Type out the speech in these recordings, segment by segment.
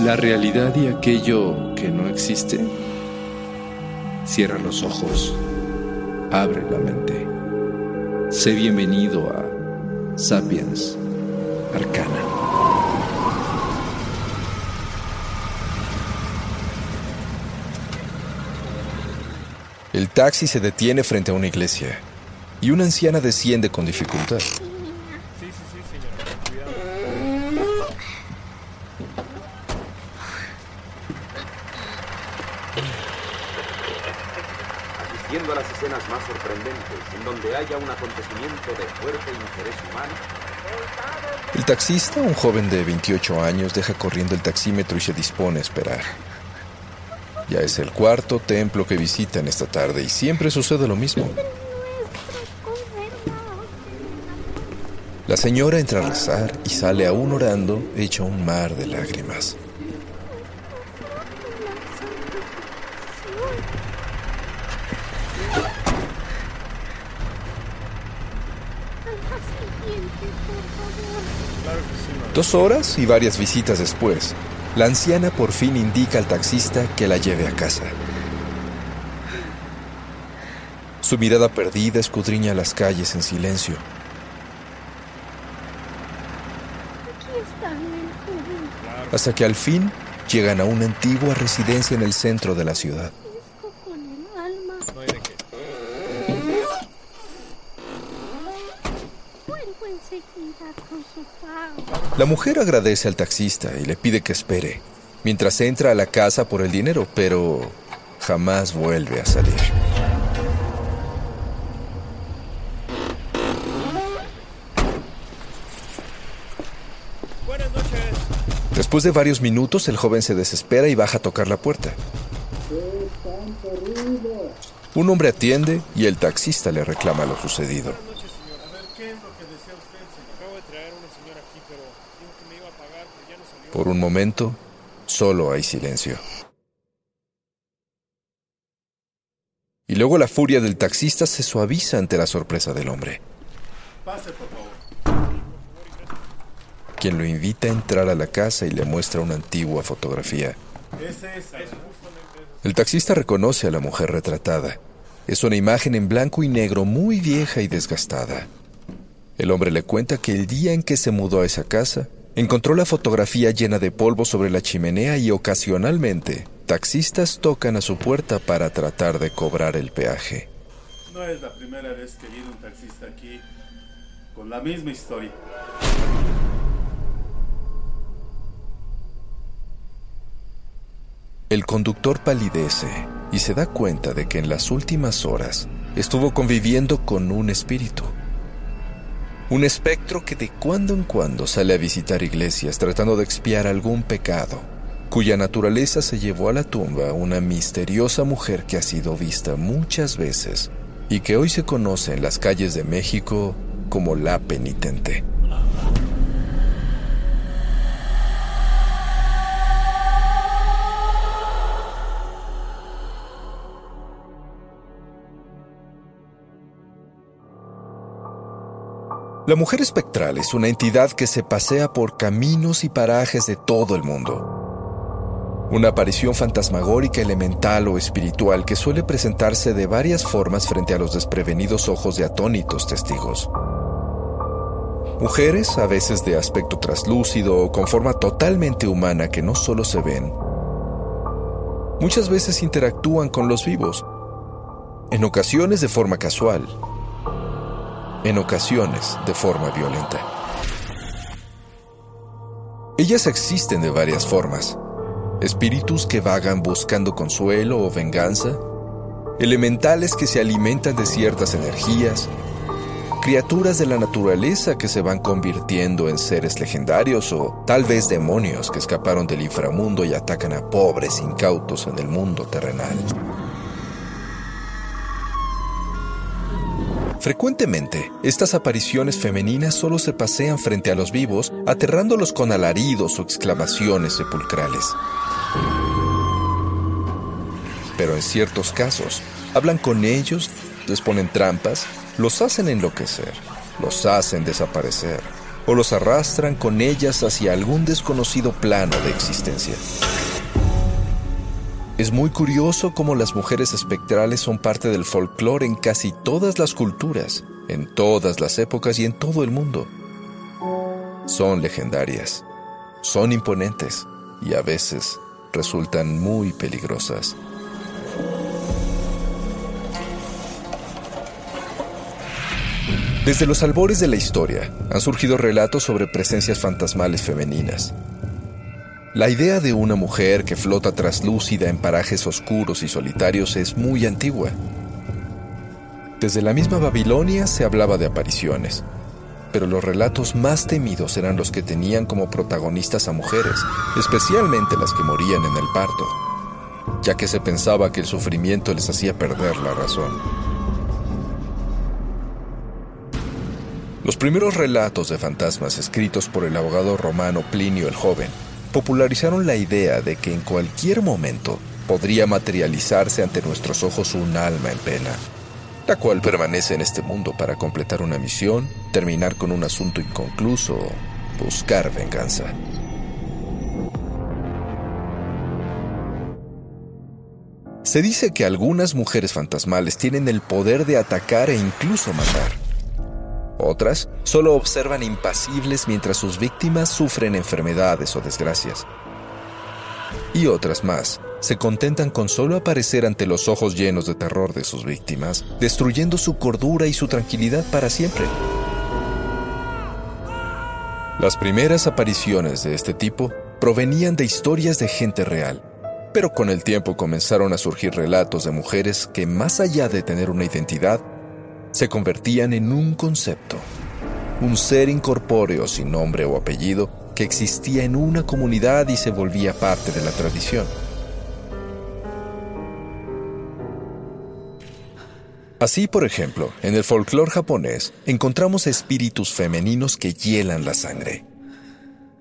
La realidad y aquello que no existe. Cierra los ojos, abre la mente. Sé bienvenido a Sapiens Arcana. El taxi se detiene frente a una iglesia y una anciana desciende con dificultad. asistiendo a más sorprendentes, en donde haya un acontecimiento de fuerte interés humano. El taxista, un joven de 28 años, deja corriendo el taxímetro y se dispone a esperar. Ya es el cuarto templo que visitan esta tarde y siempre sucede lo mismo. La señora entra a rezar y sale aún orando, hecha un mar de lágrimas. Dos horas y varias visitas después, la anciana por fin indica al taxista que la lleve a casa. Su mirada perdida escudriña las calles en silencio. Hasta que al fin llegan a una antigua residencia en el centro de la ciudad. La mujer agradece al taxista y le pide que espere, mientras entra a la casa por el dinero, pero jamás vuelve a salir. Después de varios minutos, el joven se desespera y baja a tocar la puerta. Un hombre atiende y el taxista le reclama lo sucedido. Por un momento, solo hay silencio. Y luego la furia del taxista se suaviza ante la sorpresa del hombre. Pase, por favor. quien lo invita a entrar a la casa y le muestra una antigua fotografía. El taxista reconoce a la mujer retratada. Es una imagen en blanco y negro muy vieja y desgastada. El hombre le cuenta que el día en que se mudó a esa casa, encontró la fotografía llena de polvo sobre la chimenea y ocasionalmente taxistas tocan a su puerta para tratar de cobrar el peaje. No es la primera vez que viene un taxista aquí con la misma historia. El conductor palidece y se da cuenta de que en las últimas horas estuvo conviviendo con un espíritu. Un espectro que de cuando en cuando sale a visitar iglesias tratando de expiar algún pecado, cuya naturaleza se llevó a la tumba una misteriosa mujer que ha sido vista muchas veces y que hoy se conoce en las calles de México como la penitente. La mujer espectral es una entidad que se pasea por caminos y parajes de todo el mundo. Una aparición fantasmagórica, elemental o espiritual que suele presentarse de varias formas frente a los desprevenidos ojos de atónitos testigos. Mujeres, a veces de aspecto traslúcido o con forma totalmente humana que no solo se ven, muchas veces interactúan con los vivos, en ocasiones de forma casual, en ocasiones de forma violenta. Ellas existen de varias formas. Espíritus que vagan buscando consuelo o venganza, elementales que se alimentan de ciertas energías, criaturas de la naturaleza que se van convirtiendo en seres legendarios o tal vez demonios que escaparon del inframundo y atacan a pobres incautos en el mundo terrenal. Frecuentemente, estas apariciones femeninas solo se pasean frente a los vivos, aterrándolos con alaridos o exclamaciones sepulcrales. Pero en ciertos casos, hablan con ellos, les ponen trampas, los hacen enloquecer, los hacen desaparecer o los arrastran con ellas hacia algún desconocido plano de existencia. Es muy curioso cómo las mujeres espectrales son parte del folclore en casi todas las culturas, en todas las épocas y en todo el mundo. Son legendarias, son imponentes y a veces resultan muy peligrosas. Desde los albores de la historia han surgido relatos sobre presencias fantasmales femeninas, la idea de una mujer que flota traslúcida en parajes oscuros y solitarios es muy antigua. Desde la misma Babilonia se hablaba de apariciones, pero los relatos más temidos eran los que tenían como protagonistas a mujeres, especialmente las que morían en el parto, ya que se pensaba que el sufrimiento les hacía perder la razón. Los primeros relatos de fantasmas escritos por el abogado romano Plinio el Joven popularizaron la idea de que en cualquier momento podría materializarse ante nuestros ojos un alma en pena, la cual permanece en este mundo para completar una misión, terminar con un asunto inconcluso o buscar venganza. Se dice que algunas mujeres fantasmales tienen el poder de atacar e incluso matar. Otras solo observan impasibles mientras sus víctimas sufren enfermedades o desgracias. Y otras más se contentan con solo aparecer ante los ojos llenos de terror de sus víctimas, destruyendo su cordura y su tranquilidad para siempre. Las primeras apariciones de este tipo provenían de historias de gente real, pero con el tiempo comenzaron a surgir relatos de mujeres que, más allá de tener una identidad, se convertían en un concepto, un ser incorpóreo sin nombre o apellido que existía en una comunidad y se volvía parte de la tradición. Así, por ejemplo, en el folclore japonés encontramos espíritus femeninos que hielan la sangre.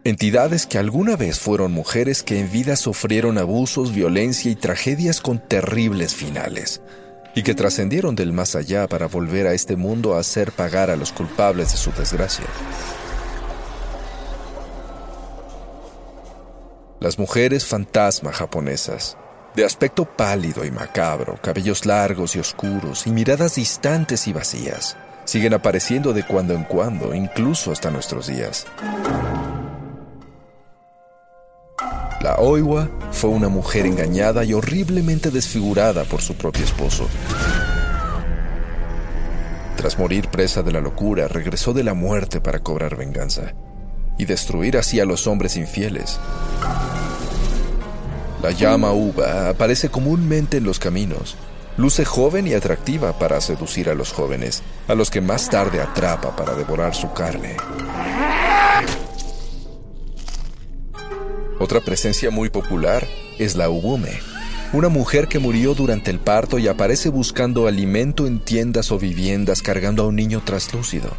Entidades que alguna vez fueron mujeres que en vida sufrieron abusos, violencia y tragedias con terribles finales, y que trascendieron del más allá para volver a este mundo a hacer pagar a los culpables de su desgracia. Las mujeres fantasma japonesas, de aspecto pálido y macabro, cabellos largos y oscuros y miradas distantes y vacías, siguen apareciendo de cuando en cuando, incluso hasta nuestros días. La Oiwa fue una mujer engañada y horriblemente desfigurada por su propio esposo. Tras morir presa de la locura, regresó de la muerte para cobrar venganza y destruir así a los hombres infieles. La llama uva aparece comúnmente en los caminos. Luce joven y atractiva para seducir a los jóvenes, a los que más tarde atrapa para devorar su carne. Otra presencia muy popular es la Ubume, una mujer que murió durante el parto y aparece buscando alimento en tiendas o viviendas cargando a un niño traslúcido.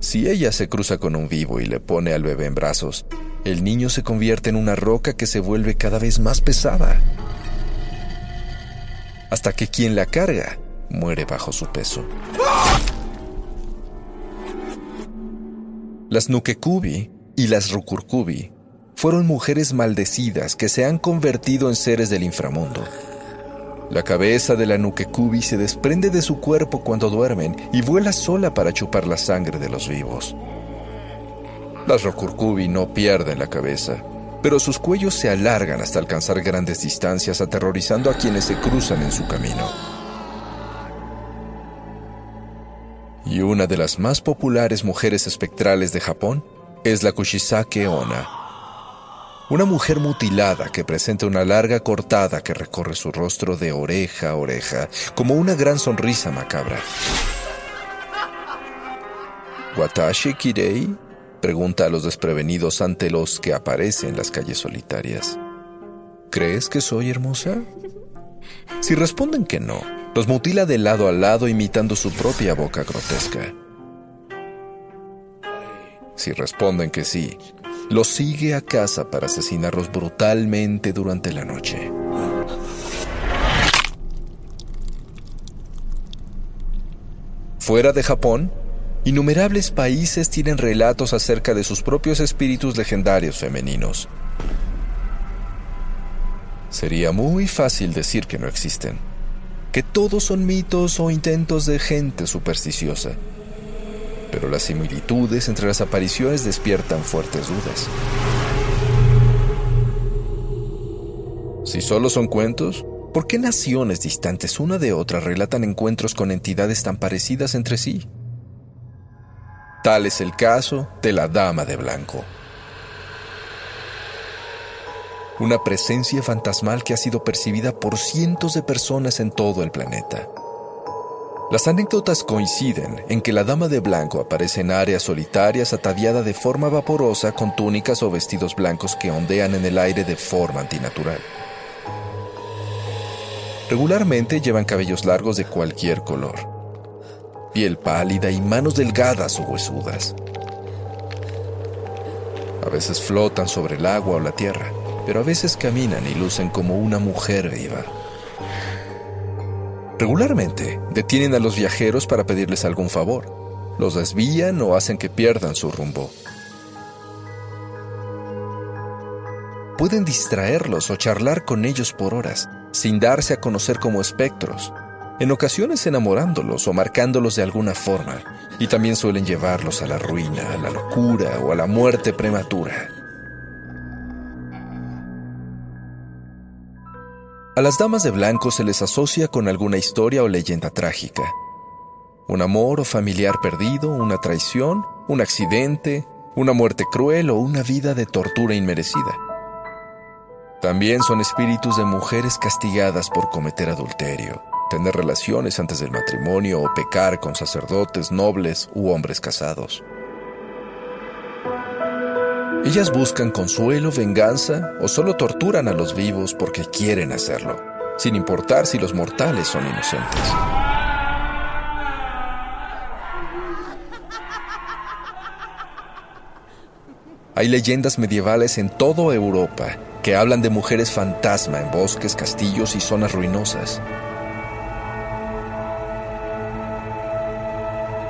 Si ella se cruza con un vivo y le pone al bebé en brazos, el niño se convierte en una roca que se vuelve cada vez más pesada, hasta que quien la carga muere bajo su peso. Las Nukecubi y las Rukurkubi fueron mujeres maldecidas que se han convertido en seres del inframundo. La cabeza de la Nukekubi se desprende de su cuerpo cuando duermen y vuela sola para chupar la sangre de los vivos. Las Rukurkubi no pierden la cabeza, pero sus cuellos se alargan hasta alcanzar grandes distancias aterrorizando a quienes se cruzan en su camino. Y una de las más populares mujeres espectrales de Japón es la Kushisake Onna, una mujer mutilada que presenta una larga cortada que recorre su rostro de oreja a oreja, como una gran sonrisa macabra. ¿Watashi Kirei? pregunta a los desprevenidos ante los que aparecen en las calles solitarias. ¿Crees que soy hermosa? Si responden que no, los mutila de lado a lado imitando su propia boca grotesca. Si responden que sí, los sigue a casa para asesinarlos brutalmente durante la noche. Fuera de Japón, innumerables países tienen relatos acerca de sus propios espíritus legendarios femeninos. Sería muy fácil decir que no existen, que todos son mitos o intentos de gente supersticiosa. Pero las similitudes entre las apariciones despiertan fuertes dudas. Si solo son cuentos, ¿por qué naciones distantes una de otra relatan encuentros con entidades tan parecidas entre sí? Tal es el caso de la Dama de Blanco una presencia fantasmal que ha sido percibida por cientos de personas en todo el planeta. Las anécdotas coinciden en que la dama de blanco aparece en áreas solitarias ataviada de forma vaporosa con túnicas o vestidos blancos que ondean en el aire de forma antinatural. Regularmente llevan cabellos largos de cualquier color, piel pálida y manos delgadas o huesudas. A veces flotan sobre el agua o la tierra pero a veces caminan y lucen como una mujer viva. Regularmente detienen a los viajeros para pedirles algún favor, los desvían o hacen que pierdan su rumbo. Pueden distraerlos o charlar con ellos por horas, sin darse a conocer como espectros, en ocasiones enamorándolos o marcándolos de alguna forma, y también suelen llevarlos a la ruina, a la locura o a la muerte prematura. A las damas de blanco se les asocia con alguna historia o leyenda trágica. Un amor o familiar perdido, una traición, un accidente, una muerte cruel o una vida de tortura inmerecida. También son espíritus de mujeres castigadas por cometer adulterio, tener relaciones antes del matrimonio o pecar con sacerdotes nobles u hombres casados. Ellas buscan consuelo, venganza o solo torturan a los vivos porque quieren hacerlo, sin importar si los mortales son inocentes. Hay leyendas medievales en toda Europa que hablan de mujeres fantasma en bosques, castillos y zonas ruinosas.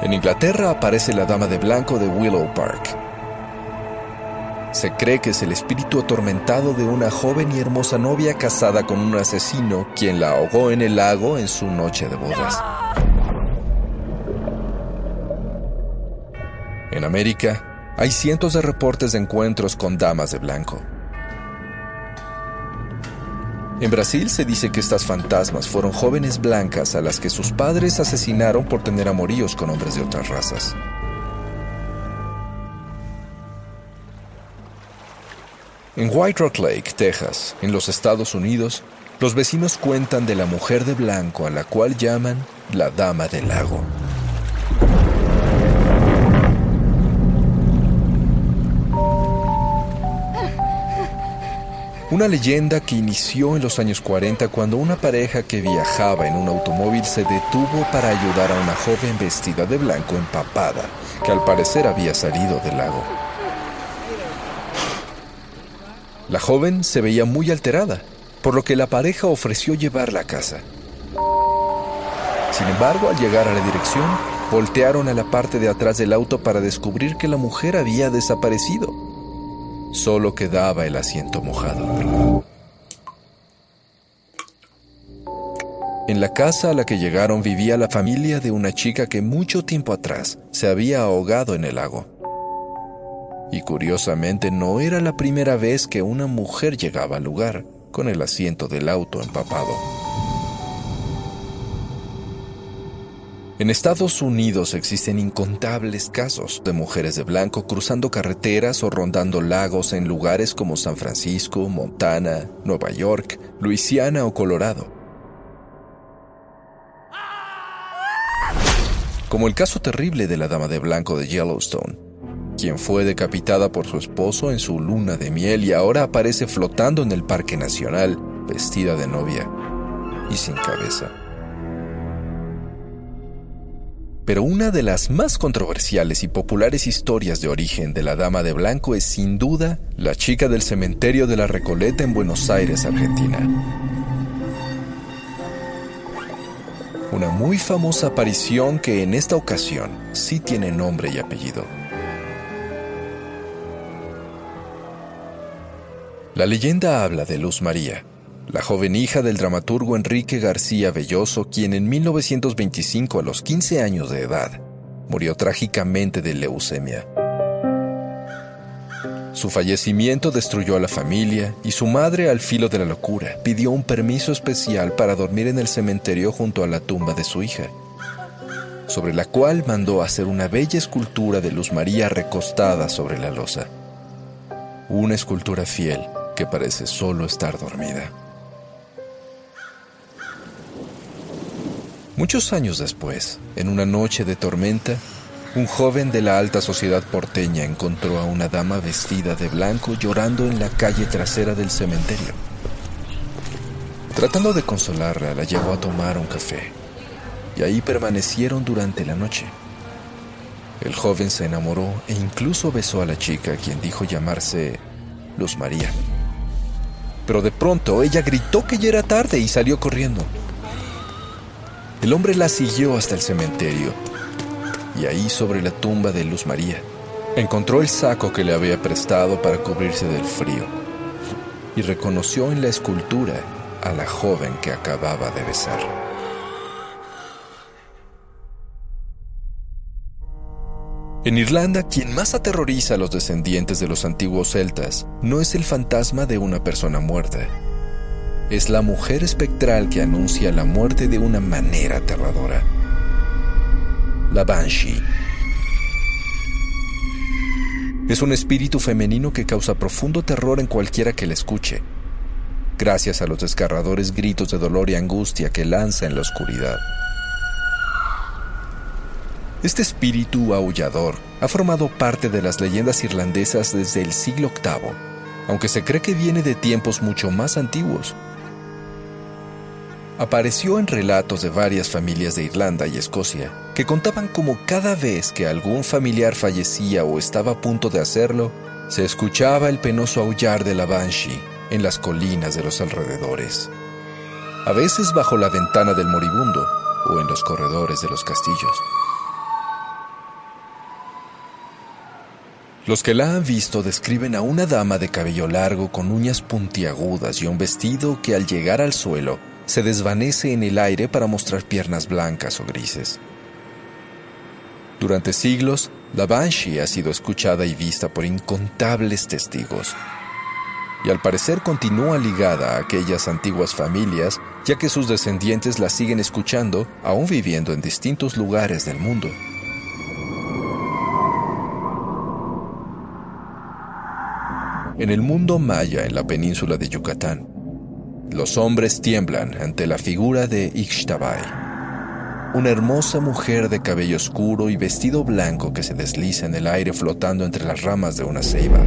En Inglaterra aparece la Dama de Blanco de Willow Park, se cree que es el espíritu atormentado de una joven y hermosa novia casada con un asesino quien la ahogó en el lago en su noche de bodas. En América, hay cientos de reportes de encuentros con damas de blanco. En Brasil se dice que estas fantasmas fueron jóvenes blancas a las que sus padres asesinaron por tener amoríos con hombres de otras razas. En White Rock Lake, Texas, en los Estados Unidos, los vecinos cuentan de la mujer de blanco a la cual llaman la Dama del Lago. Una leyenda que inició en los años 40 cuando una pareja que viajaba en un automóvil se detuvo para ayudar a una joven vestida de blanco empapada, que al parecer había salido del lago. La joven se veía muy alterada, por lo que la pareja ofreció llevarla a casa. Sin embargo, al llegar a la dirección, voltearon a la parte de atrás del auto para descubrir que la mujer había desaparecido. Solo quedaba el asiento mojado. En la casa a la que llegaron vivía la familia de una chica que mucho tiempo atrás se había ahogado en el lago. Y curiosamente no era la primera vez que una mujer llegaba al lugar con el asiento del auto empapado. En Estados Unidos existen incontables casos de mujeres de blanco cruzando carreteras o rondando lagos en lugares como San Francisco, Montana, Nueva York, Luisiana o Colorado. Como el caso terrible de la dama de blanco de Yellowstone, quien fue decapitada por su esposo en su luna de miel y ahora aparece flotando en el Parque Nacional, vestida de novia y sin cabeza. Pero una de las más controversiales y populares historias de origen de la Dama de Blanco es sin duda la chica del cementerio de la Recoleta en Buenos Aires, Argentina. Una muy famosa aparición que en esta ocasión sí tiene nombre y apellido. La leyenda habla de Luz María, la joven hija del dramaturgo Enrique García Belloso, quien en 1925, a los 15 años de edad, murió trágicamente de leucemia. Su fallecimiento destruyó a la familia y su madre, al filo de la locura, pidió un permiso especial para dormir en el cementerio junto a la tumba de su hija, sobre la cual mandó hacer una bella escultura de Luz María recostada sobre la losa. Una escultura fiel que parece solo estar dormida. Muchos años después, en una noche de tormenta, un joven de la alta sociedad porteña encontró a una dama vestida de blanco llorando en la calle trasera del cementerio. Tratando de consolarla, la llevó a tomar un café y ahí permanecieron durante la noche. El joven se enamoró e incluso besó a la chica, quien dijo llamarse Luz María. Pero de pronto ella gritó que ya era tarde y salió corriendo. El hombre la siguió hasta el cementerio y ahí sobre la tumba de Luz María encontró el saco que le había prestado para cubrirse del frío y reconoció en la escultura a la joven que acababa de besar. En Irlanda, quien más aterroriza a los descendientes de los antiguos celtas no es el fantasma de una persona muerta, es la mujer espectral que anuncia la muerte de una manera aterradora la Banshee. Es un espíritu femenino que causa profundo terror en cualquiera que la escuche, gracias a los desgarradores gritos de dolor y angustia que lanza en la oscuridad. Este espíritu aullador ha formado parte de las leyendas irlandesas desde el siglo VIII, aunque se cree que viene de tiempos mucho más antiguos apareció en relatos de varias familias de Irlanda y Escocia, que contaban cómo cada vez que algún familiar fallecía o estaba a punto de hacerlo, se escuchaba el penoso aullar de la Banshee en las colinas de los alrededores, a veces bajo la ventana del moribundo o en los corredores de los castillos. Los que la han visto describen a una dama de cabello largo con uñas puntiagudas y un vestido que al llegar al suelo se desvanece en el aire para mostrar piernas blancas o grises. Durante siglos, la Banshee ha sido escuchada y vista por incontables testigos. Y al parecer continúa ligada a aquellas antiguas familias, ya que sus descendientes la siguen escuchando, aún viviendo en distintos lugares del mundo. En el mundo maya en la península de Yucatán, los hombres tiemblan ante la figura de Ixtabay, una hermosa mujer de cabello oscuro y vestido blanco que se desliza en el aire flotando entre las ramas de una ceiba.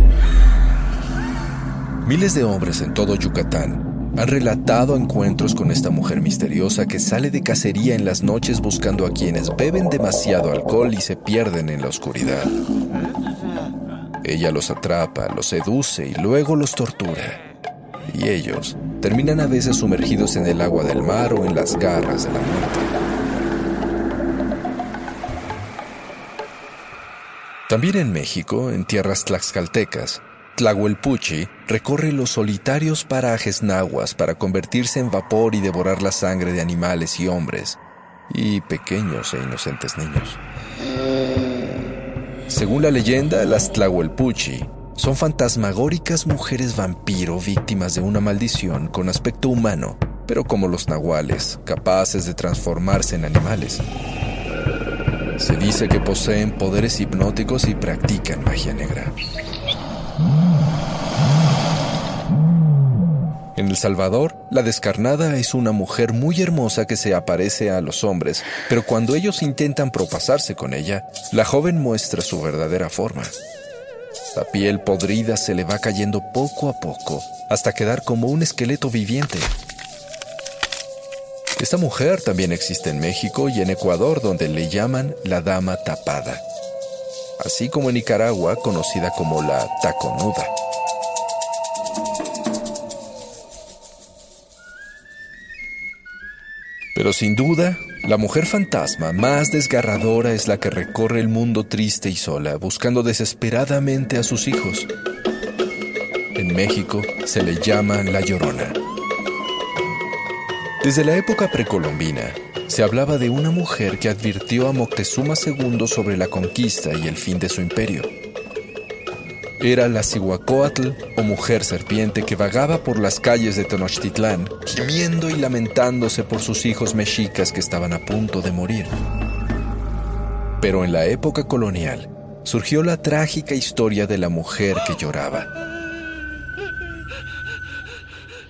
Miles de hombres en todo Yucatán han relatado encuentros con esta mujer misteriosa que sale de cacería en las noches buscando a quienes beben demasiado alcohol y se pierden en la oscuridad. Ella los atrapa, los seduce y luego los tortura y ellos terminan a veces sumergidos en el agua del mar o en las garras de la muerte. También en México, en tierras tlaxcaltecas, Tlahuelpuchi recorre los solitarios parajes nahuas para convertirse en vapor y devorar la sangre de animales y hombres, y pequeños e inocentes niños. Según la leyenda, las Tlahuelpuchi son fantasmagóricas mujeres vampiro víctimas de una maldición con aspecto humano, pero como los nahuales, capaces de transformarse en animales. Se dice que poseen poderes hipnóticos y practican magia negra. En El Salvador, la descarnada es una mujer muy hermosa que se aparece a los hombres, pero cuando ellos intentan propasarse con ella, la joven muestra su verdadera forma. La piel podrida se le va cayendo poco a poco hasta quedar como un esqueleto viviente. Esta mujer también existe en México y en Ecuador donde le llaman la dama tapada, así como en Nicaragua conocida como la taconuda. Pero sin duda, la mujer fantasma más desgarradora es la que recorre el mundo triste y sola, buscando desesperadamente a sus hijos. En México se le llama la llorona. Desde la época precolombina, se hablaba de una mujer que advirtió a Moctezuma II sobre la conquista y el fin de su imperio. Era la Cihuacóatl o mujer serpiente que vagaba por las calles de Tenochtitlán, gimiendo y lamentándose por sus hijos mexicas que estaban a punto de morir. Pero en la época colonial surgió la trágica historia de la mujer que lloraba.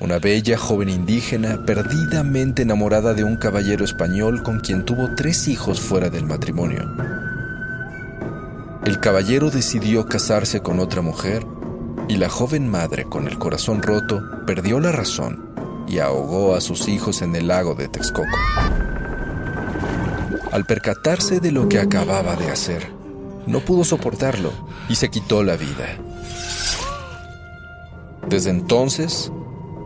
Una bella joven indígena perdidamente enamorada de un caballero español con quien tuvo tres hijos fuera del matrimonio. El caballero decidió casarse con otra mujer y la joven madre, con el corazón roto, perdió la razón y ahogó a sus hijos en el lago de Texcoco. Al percatarse de lo que acababa de hacer, no pudo soportarlo y se quitó la vida. Desde entonces,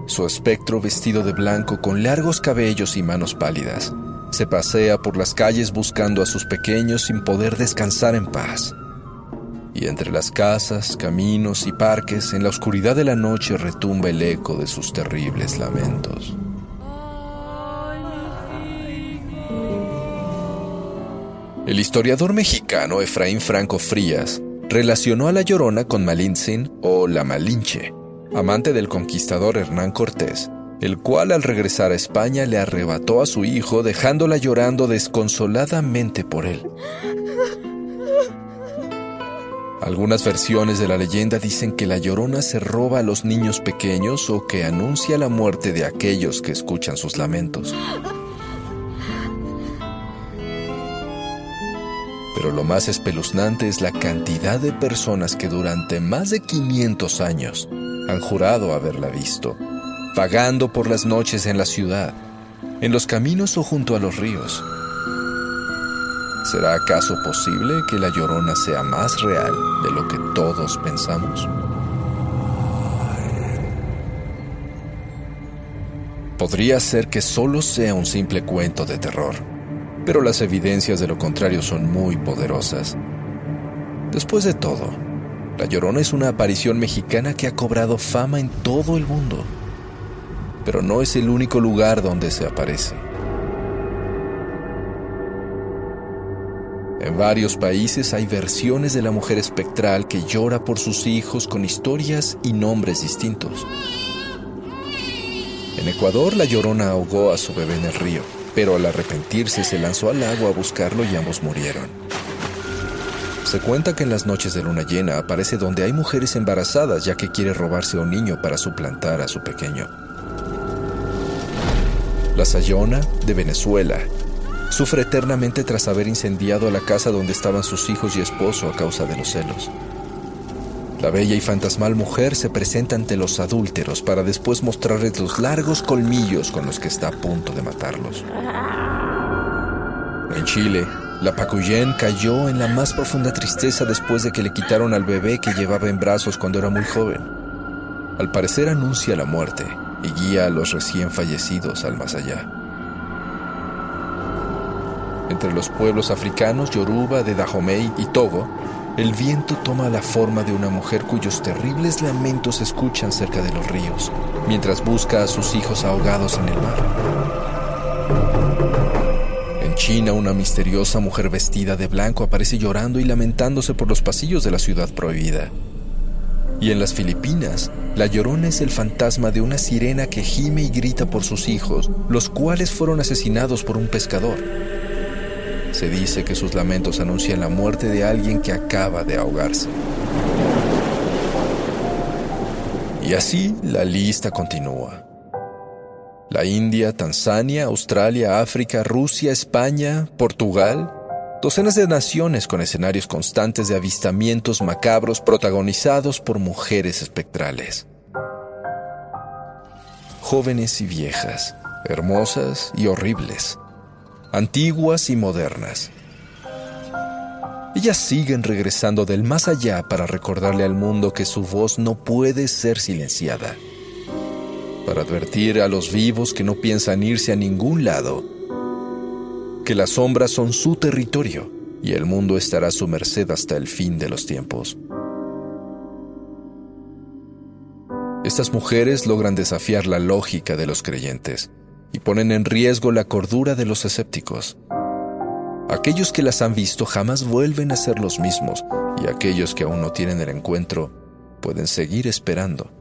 su espectro vestido de blanco con largos cabellos y manos pálidas, se pasea por las calles buscando a sus pequeños sin poder descansar en paz y entre las casas, caminos y parques, en la oscuridad de la noche retumba el eco de sus terribles lamentos. El historiador mexicano Efraín Franco Frías relacionó a la Llorona con Malintzin o la Malinche, amante del conquistador Hernán Cortés, el cual al regresar a España le arrebató a su hijo dejándola llorando desconsoladamente por él. Algunas versiones de la leyenda dicen que la llorona se roba a los niños pequeños o que anuncia la muerte de aquellos que escuchan sus lamentos. Pero lo más espeluznante es la cantidad de personas que durante más de 500 años han jurado haberla visto, vagando por las noches en la ciudad, en los caminos o junto a los ríos ¿Será acaso posible que la llorona sea más real de lo que todos pensamos? Podría ser que solo sea un simple cuento de terror, pero las evidencias de lo contrario son muy poderosas. Después de todo, La Llorona es una aparición mexicana que ha cobrado fama en todo el mundo, pero no es el único lugar donde se aparece. En varios países hay versiones de la mujer espectral que llora por sus hijos con historias y nombres distintos. En Ecuador, la llorona ahogó a su bebé en el río, pero al arrepentirse se lanzó al agua a buscarlo y ambos murieron. Se cuenta que en las noches de luna llena aparece donde hay mujeres embarazadas ya que quiere robarse a un niño para suplantar a su pequeño. La Sayona, de Venezuela, Sufre eternamente tras haber incendiado la casa donde estaban sus hijos y esposo a causa de los celos. La bella y fantasmal mujer se presenta ante los adúlteros para después mostrarles los largos colmillos con los que está a punto de matarlos. En Chile, la Pacuyén cayó en la más profunda tristeza después de que le quitaron al bebé que llevaba en brazos cuando era muy joven. Al parecer anuncia la muerte y guía a los recién fallecidos al más allá. Entre los pueblos africanos Yoruba de Dahomey y Togo, el viento toma la forma de una mujer cuyos terribles lamentos se escuchan cerca de los ríos, mientras busca a sus hijos ahogados en el mar. En China, una misteriosa mujer vestida de blanco aparece llorando y lamentándose por los pasillos de la ciudad prohibida. Y en las Filipinas, la llorona es el fantasma de una sirena que gime y grita por sus hijos, los cuales fueron asesinados por un pescador. Se dice que sus lamentos anuncian la muerte de alguien que acaba de ahogarse. Y así la lista continúa. La India, Tanzania, Australia, África, Rusia, España, Portugal, docenas de naciones con escenarios constantes de avistamientos macabros protagonizados por mujeres espectrales. Jóvenes y viejas, hermosas y horribles, antiguas y modernas. Ellas siguen regresando del más allá para recordarle al mundo que su voz no puede ser silenciada, para advertir a los vivos que no piensan irse a ningún lado, que las sombras son su territorio y el mundo estará a su merced hasta el fin de los tiempos. Estas mujeres logran desafiar la lógica de los creyentes y ponen en riesgo la cordura de los escépticos. Aquellos que las han visto jamás vuelven a ser los mismos y aquellos que aún no tienen el encuentro pueden seguir esperando.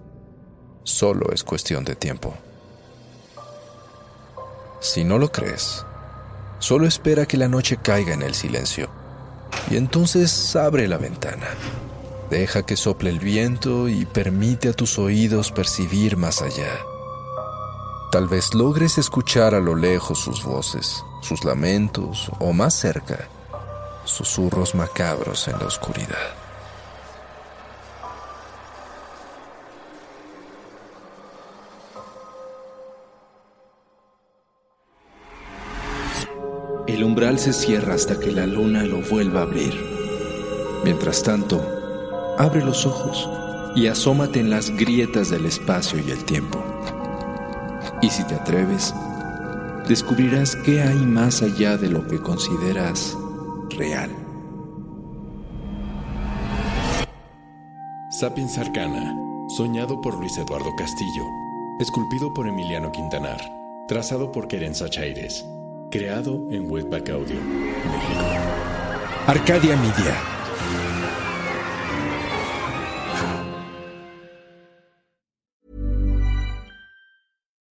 Solo es cuestión de tiempo. Si no lo crees, solo espera que la noche caiga en el silencio y entonces abre la ventana. Deja que sople el viento y permite a tus oídos percibir más allá. Tal vez logres escuchar a lo lejos sus voces, sus lamentos o más cerca, susurros macabros en la oscuridad. El umbral se cierra hasta que la luna lo vuelva a abrir. Mientras tanto, abre los ojos y asómate en las grietas del espacio y el tiempo. Y si te atreves, descubrirás qué hay más allá de lo que consideras real. Sapiens Arcana, soñado por Luis Eduardo Castillo, esculpido por Emiliano Quintanar, trazado por Querenza Chaires, creado en Webback Audio, México. Arcadia Media.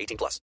18 plus.